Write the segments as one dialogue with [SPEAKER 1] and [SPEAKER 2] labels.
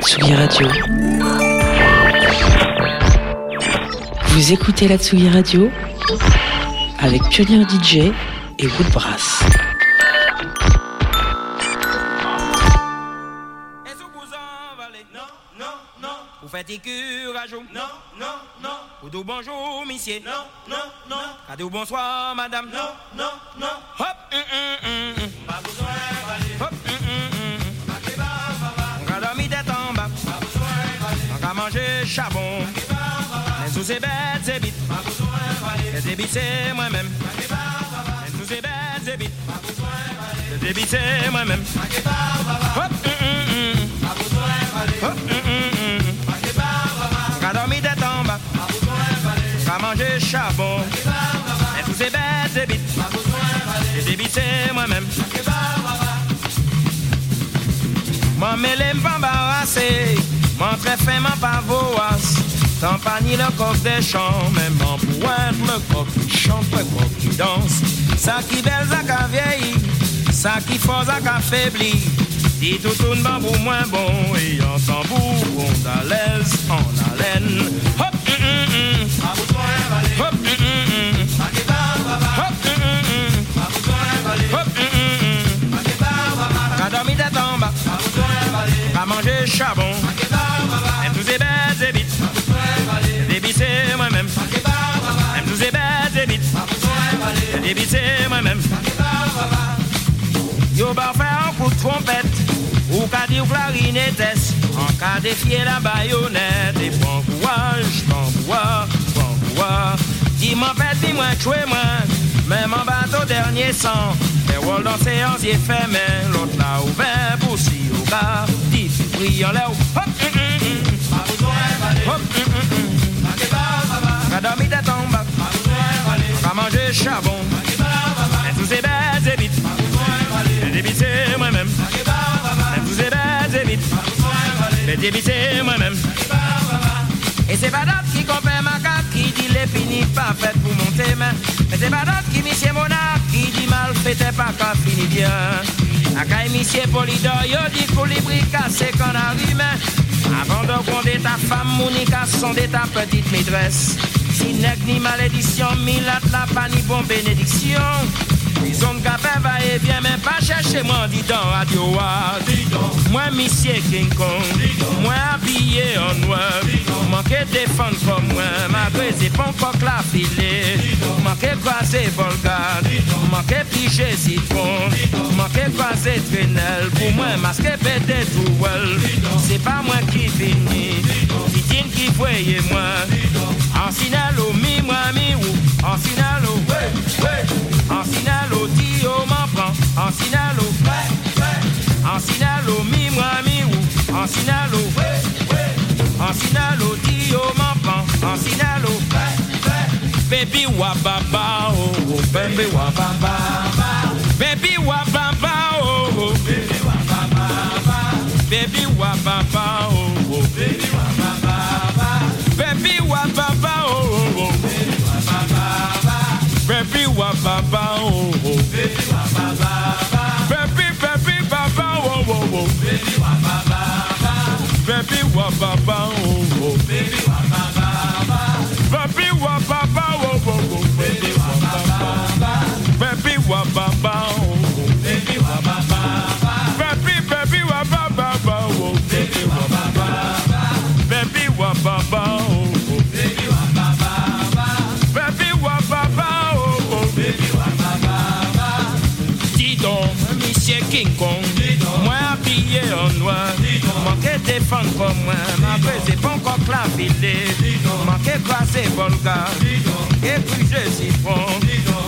[SPEAKER 1] Tsugi Radio. Vous écoutez la Tsugi Radio avec Pionnier DJ et Woodbrass.
[SPEAKER 2] Vous faites curage Non, non, non. Vous dites bonjour, monsieur Non, non, non. Vous bonsoir, madame Non, non, non. Hop, hum, hum, hum. Pas besoin Hop, besoin On va manger charbon. Mais sous ces bêtes, c'est vite. Pas besoin Les ébites, c'est moi-même. Mais sous ces bêtes, c'est vite. Pas besoin Les ébites, c'est moi-même. Hop, hum, hum, hum. Hop, hum, hum, hum. On va dormir tête en bas. On va manger charbon. Mais tous ces bêtes, c'est vite. Les ébites, c'est moi-même. M'en m'embarrasser. M'en très fin, m'en pavoise. Tant pas ni le coq des champs, même en pointe, le coq qui chante, le coq qui danse. Ça qui belle, ça qui vieilli. Ça qui fort, ça qui affaibli. Dit tout tourne bambou moins bon. Et en tambour, on à l'aise, en haleine. Hop, hum, hum, hum. Hop, hum, hum, hum. Hop, hum, hum, hum. Hop, hum, hum, dormi. Qu'a mangé charbon. C'est moi-même. Yo ba un coup de trompette Ou ka di ou clarinetesse En cas défier la baïonnette Et bon courage, bon bois, bon bois Dis m'en fait, dis moi choué moi Même en bateau dernier sang Les rôles dans séance y est fait mais L'autre là ouvert pour si au gars Dis pris en l'air Hop, hum, hum, hum. Hop, hum, hum, hum. Qu'a dormi tête en bas Mangé charbon. Et tous ces bêtes et vite Les c'est moi-même. Même tous ces bêtes et vite Les c'est moi-même. Et c'est pas d'autre qui compère ma carte Qui dit les finis pas faites pour monter mais Mais c'est pas d'autre qui monsieur monarque Qui dit mal fait pas qu'à fini bien. Caille monsieur Polydor Yo dit colibri cassé qu'on arrive Avant de gronder ta femme Monica sonder ta petite maîtresse. Si nègre ni malédiction Milat la pas ni bon bénédiction ils ont gapé va et vient même pas chercher moi dis dans radio ah. Moi monsieur King Kong Moi habillé en noir. Manqué défendre comme moi Malgré c'est pas encore la filée Manqué croiser Volga Manqué piger citron Manqué croiser Trenel Pour moi masqué pété tout well C'est pas moi qui finis Titine qui voyait moi. En sinalo mi moi mi ou En sinalo En sinalo ti o m'en prend En sinalo. En sinalo mi moi mi ou. En sinalo. En sinalo ti o m'en prend En sinalo. Baby wa baba oh oh. Baby wa baba Baby wa baba oh oh. Baby wa baba Baby wa baba oh oh. Baby wa baba Baby wa baba oh bàbá o. bébí wà bàbá bá. bébí bébí bàbá o. bébí wà bàbá bá. bébí wà bàbá o. bébí King Kong. En apye an noa Mwen ke defan kon mwen Mwen preze la kon klavile Mwen volga. E pi je si pon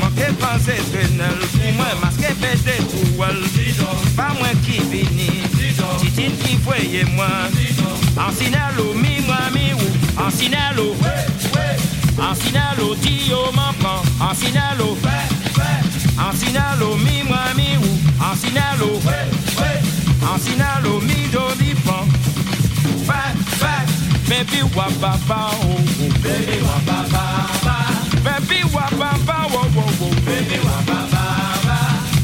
[SPEAKER 2] Mwen ke pase trenel Mwen maske pete touwel Pa mwen ki vini Titin ki voye moi. En sinalo mi moi mi ou en sinalo. An sinalo di yo man pran An sinalo. En Sinalo, mi moi mi ou. En Sinalo, ouais, ouais. En Sinalo, mi do Baby wa. Oh, oh, oh. Baby wa. Baby wa ba ba. Baby wa.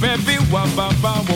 [SPEAKER 2] Baby wa ba.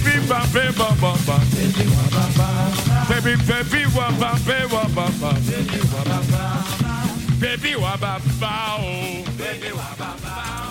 [SPEAKER 2] Baby baby. Baby wa. Baby wa. Baby wa. Oh.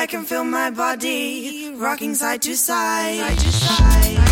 [SPEAKER 3] I
[SPEAKER 4] can feel
[SPEAKER 2] my body rocking
[SPEAKER 4] side to side. side, to side.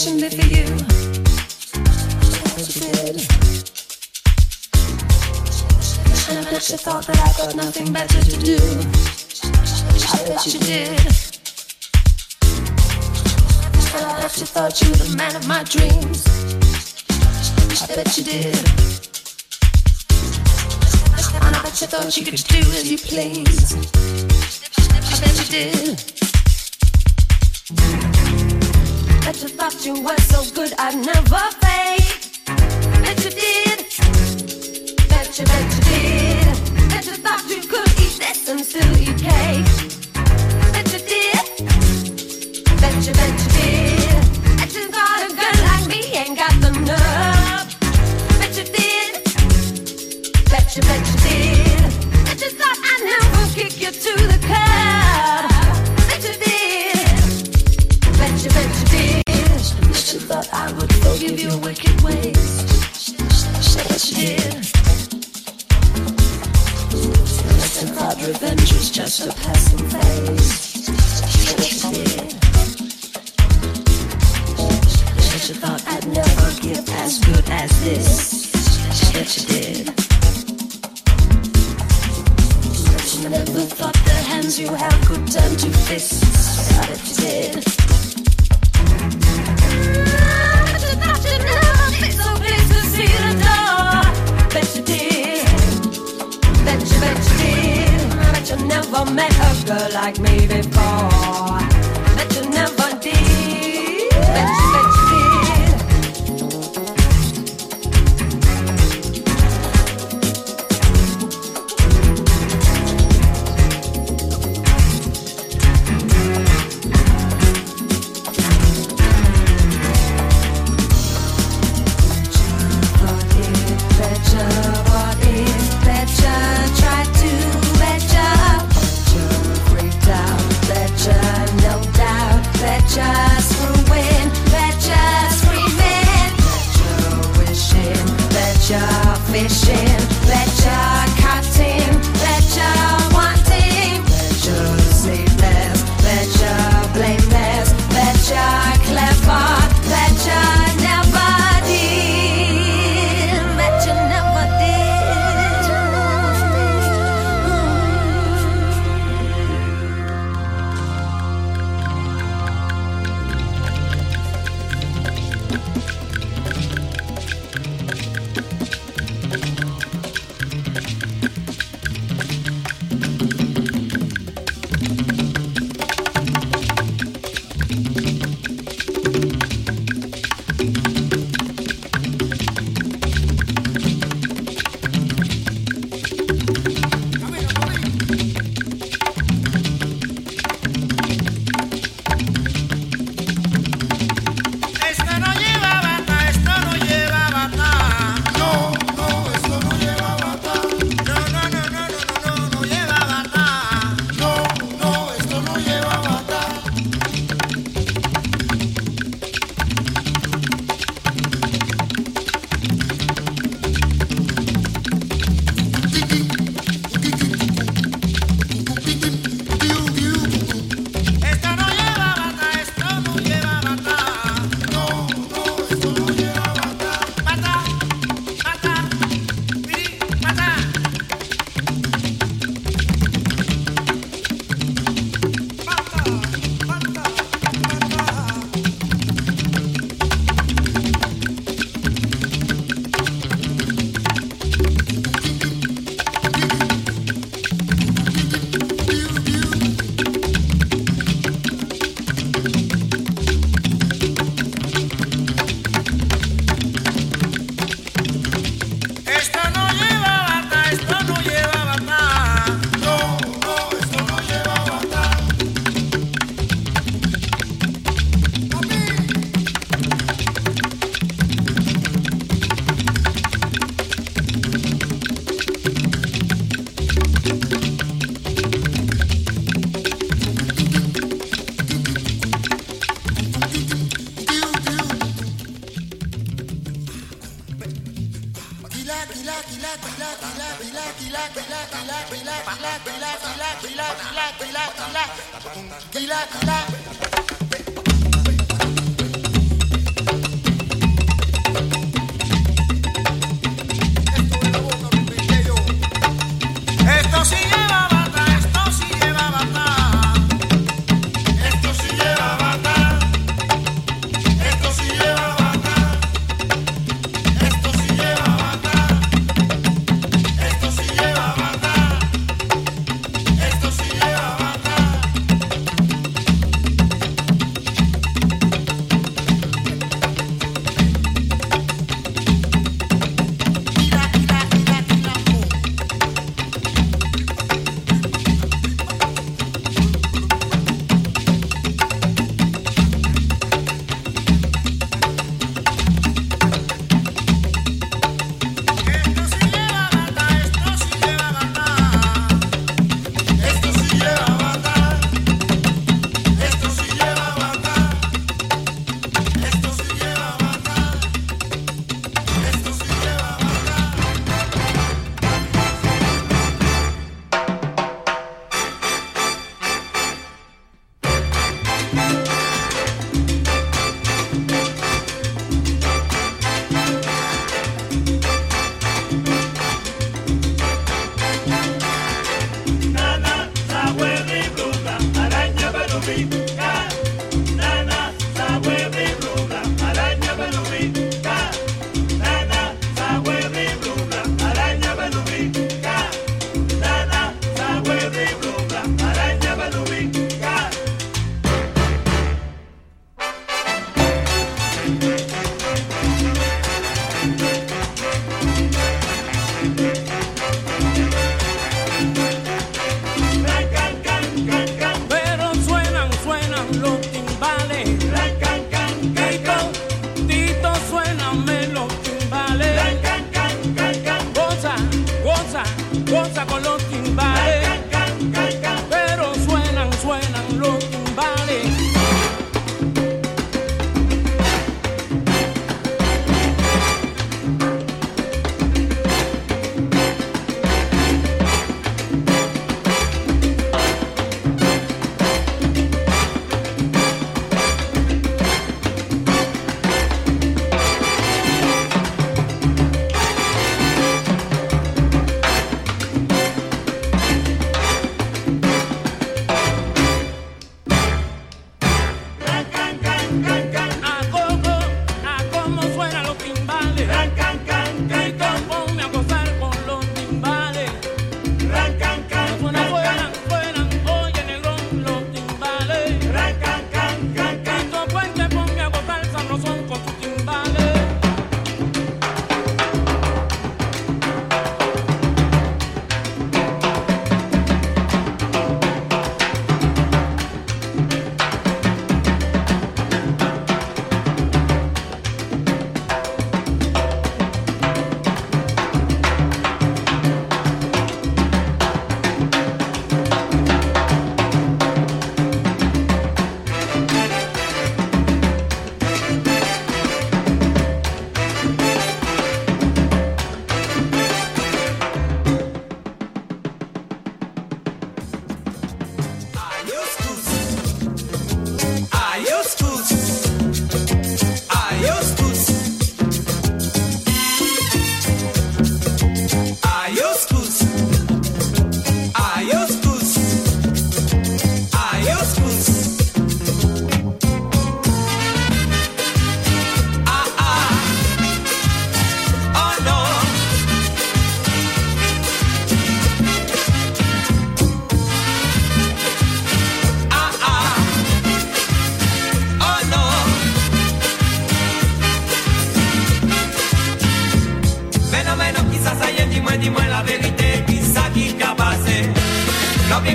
[SPEAKER 5] situation be for you? And I bet you thought that I got nothing better to do. I bet you did. And I bet you thought you were the man of my dreams. I bet you did. And I bet you thought you could do as you please. I bet you did. you were so good I've never
[SPEAKER 6] felt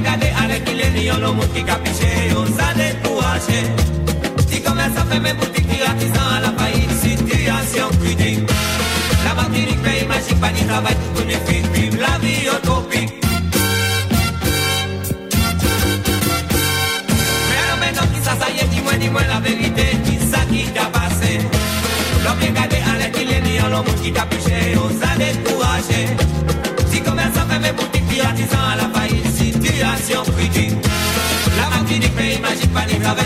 [SPEAKER 6] gade are la faillite, situation critique. La magique, pas ni travail, tout bénéfique, vive la vie utopique. Mais maintenant qui ça, ça y est, la vérité, qui ça passé? L'homme est gardé à l'aide, il est ni en l'homme qui t'a piché, on s'est découragé. Si majipa ni kabe.